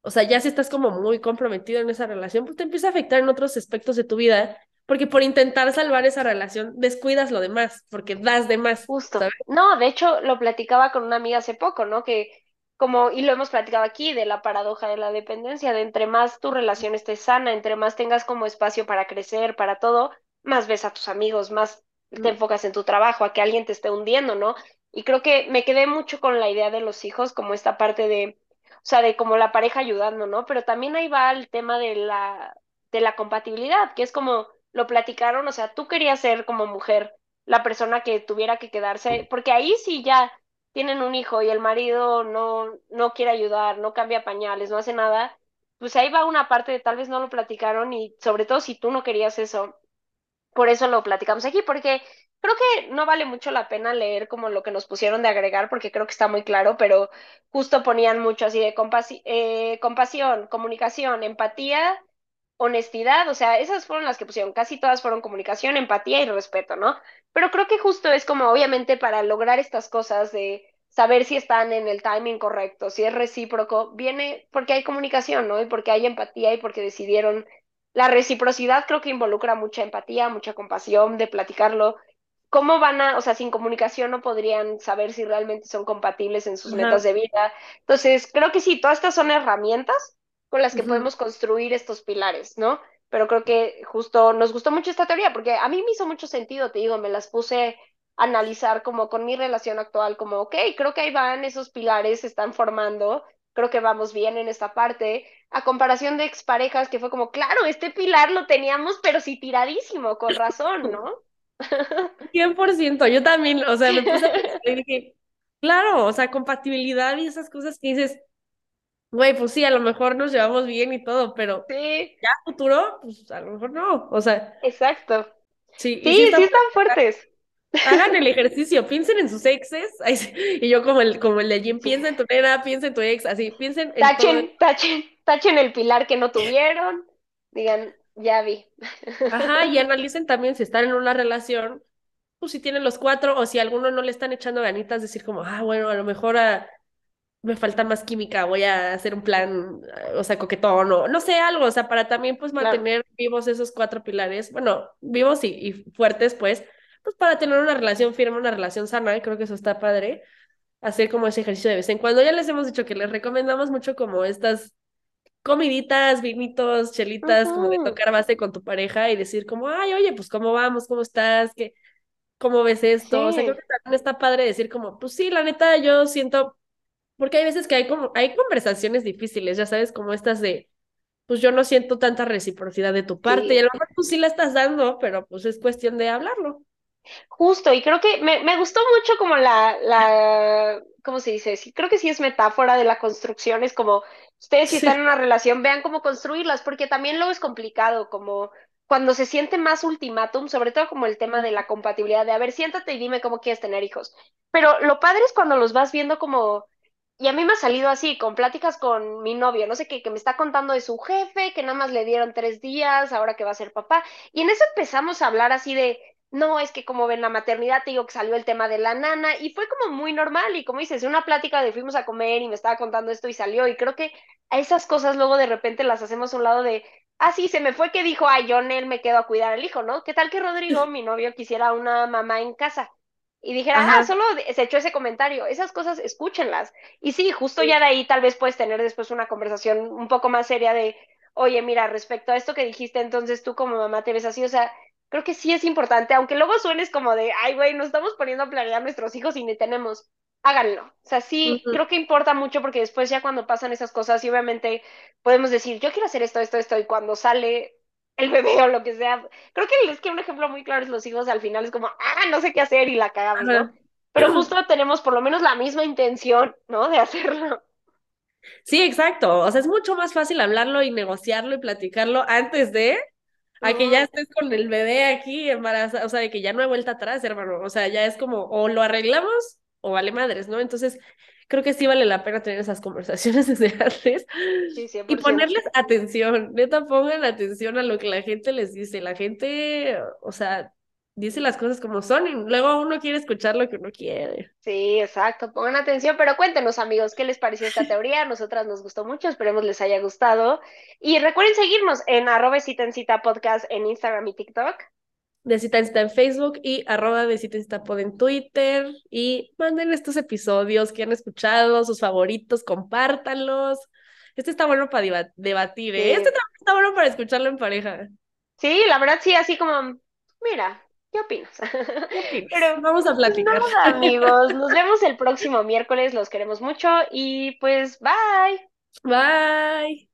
o sea, ya si estás como muy comprometido en esa relación, pues te empieza a afectar en otros aspectos de tu vida porque por intentar salvar esa relación descuidas lo demás, porque das de más. Justo. No, de hecho lo platicaba con una amiga hace poco, ¿no? Que como, y lo hemos platicado aquí, de la paradoja de la dependencia, de entre más tu relación esté sana, entre más tengas como espacio para crecer, para todo, más ves a tus amigos, más te enfocas en tu trabajo, a que alguien te esté hundiendo, ¿no? Y creo que me quedé mucho con la idea de los hijos, como esta parte de, o sea, de como la pareja ayudando, ¿no? Pero también ahí va el tema de la, de la compatibilidad, que es como lo platicaron, o sea, tú querías ser como mujer la persona que tuviera que quedarse, porque ahí sí ya tienen un hijo y el marido no, no quiere ayudar, no cambia pañales, no hace nada, pues ahí va una parte de tal vez no lo platicaron y sobre todo si tú no querías eso, por eso lo platicamos aquí, porque creo que no vale mucho la pena leer como lo que nos pusieron de agregar, porque creo que está muy claro, pero justo ponían mucho así de eh, compasión, comunicación, empatía honestidad, o sea, esas fueron las que pusieron, casi todas fueron comunicación, empatía y respeto, ¿no? Pero creo que justo es como, obviamente, para lograr estas cosas de saber si están en el timing correcto, si es recíproco, viene porque hay comunicación, ¿no? Y porque hay empatía y porque decidieron. La reciprocidad creo que involucra mucha empatía, mucha compasión de platicarlo. ¿Cómo van a, o sea, sin comunicación no podrían saber si realmente son compatibles en sus metas de vida? Entonces, creo que sí, todas estas son herramientas con las que podemos construir estos pilares, ¿no? Pero creo que justo nos gustó mucho esta teoría porque a mí me hizo mucho sentido, te digo, me las puse a analizar como con mi relación actual, como, ok, creo que ahí van esos pilares, se están formando, creo que vamos bien en esta parte, a comparación de exparejas que fue como, claro, este pilar lo teníamos, pero sí tiradísimo, con razón, ¿no? 100%, yo también, o sea, me puse a pensar y dije, claro, o sea, compatibilidad y esas cosas que dices, güey, pues sí, a lo mejor nos llevamos bien y todo, pero sí. ya futuro, pues a lo mejor no, o sea. Exacto. Sí, sí, sí, están, fuertes. Hagan el ejercicio, piensen en sus exes, y yo como el, como el de Jim, piensa en tu nena, piensa en tu ex, así, piensen en tachen, tachen, tachen el pilar que no tuvieron, digan, Ya vi. Ajá, y analicen también si están en una relación, pues si tienen los cuatro o si a alguno no le están echando ganitas, decir como, ah, bueno, a lo mejor a me falta más química, voy a hacer un plan, o sea, coquetón o no sé, algo, o sea, para también pues mantener vivos esos cuatro pilares, bueno, vivos y, y, fuertes, pues, pues para tener una relación firme, una relación sana, y creo que eso está padre, hacer como ese ejercicio de vez en cuando. Ya les hemos dicho que les recomendamos mucho como estas comiditas, vinitos, chelitas, como de tocar base con tu pareja y decir como, ay, oye, pues cómo vamos, cómo estás, ¿Qué, cómo ves esto, o sea, creo que también está padre decir como, pues sí, la neta, yo siento porque hay veces que hay como, hay conversaciones difíciles, ya sabes, como estas de, pues yo no siento tanta reciprocidad de tu parte, y a lo mejor tú sí la estás dando, pero pues es cuestión de hablarlo. Justo, y creo que me, me gustó mucho como la, la, ¿cómo se dice? Sí, creo que sí es metáfora de la construcción, es como, ustedes si están en una relación, vean cómo construirlas, porque también luego es complicado, como cuando se siente más ultimátum, sobre todo como el tema de la compatibilidad, de, a ver, siéntate y dime cómo quieres tener hijos. Pero lo padre es cuando los vas viendo como y a mí me ha salido así, con pláticas con mi novio, no sé qué, que me está contando de su jefe, que nada más le dieron tres días, ahora que va a ser papá. Y en eso empezamos a hablar así de, no, es que como ven la maternidad, te digo que salió el tema de la nana, y fue como muy normal, y como dices, una plática de fuimos a comer y me estaba contando esto y salió, y creo que a esas cosas luego de repente las hacemos a un lado de, ah, sí, se me fue que dijo, ay, yo él me quedo a cuidar al hijo, ¿no? ¿Qué tal que Rodrigo, mi novio, quisiera una mamá en casa? Y dijera, ah, solo se echó ese comentario, esas cosas escúchenlas. Y sí, justo ya de ahí tal vez puedes tener después una conversación un poco más seria de, oye, mira, respecto a esto que dijiste, entonces tú como mamá te ves así, o sea, creo que sí es importante, aunque luego suenes como de, ay, güey, nos estamos poniendo a planear nuestros hijos y ni tenemos, háganlo. O sea, sí, creo que importa mucho porque después ya cuando pasan esas cosas y obviamente podemos decir, yo quiero hacer esto, esto, esto, y cuando sale el bebé o lo que sea. Creo que es que un ejemplo muy claro es los hijos al final es como, ah, no sé qué hacer y la cagamos, ¿no? Pero justo tenemos por lo menos la misma intención, ¿no? De hacerlo. Sí, exacto. O sea, es mucho más fácil hablarlo y negociarlo y platicarlo antes de a que ya estés con el bebé aquí embarazada, o sea, de que ya no hay vuelta atrás, hermano. O sea, ya es como, o lo arreglamos o vale madres, ¿no? Entonces, creo que sí vale la pena tener esas conversaciones desde antes y ponerles atención, neta, pongan atención a lo que la gente les dice, la gente, o sea, dice las cosas como son y luego uno quiere escuchar lo que uno quiere. Sí, exacto, pongan atención, pero cuéntenos amigos, ¿qué les pareció esta teoría? A nosotras nos gustó mucho, esperemos les haya gustado y recuerden seguirnos en arroba cita en cita podcast en Instagram y TikTok de Cita en Cita en Facebook y arroba de Cita en Cita Pod en Twitter. Y manden estos episodios que han escuchado, sus favoritos, compártanlos. Este está bueno para debatir, ¿eh? Este también está bueno para escucharlo en pareja. Sí, la verdad sí, así como, mira, ¿qué opinas? Pero vamos a platicar. amigos, nos vemos el próximo miércoles, los queremos mucho y pues bye. Bye.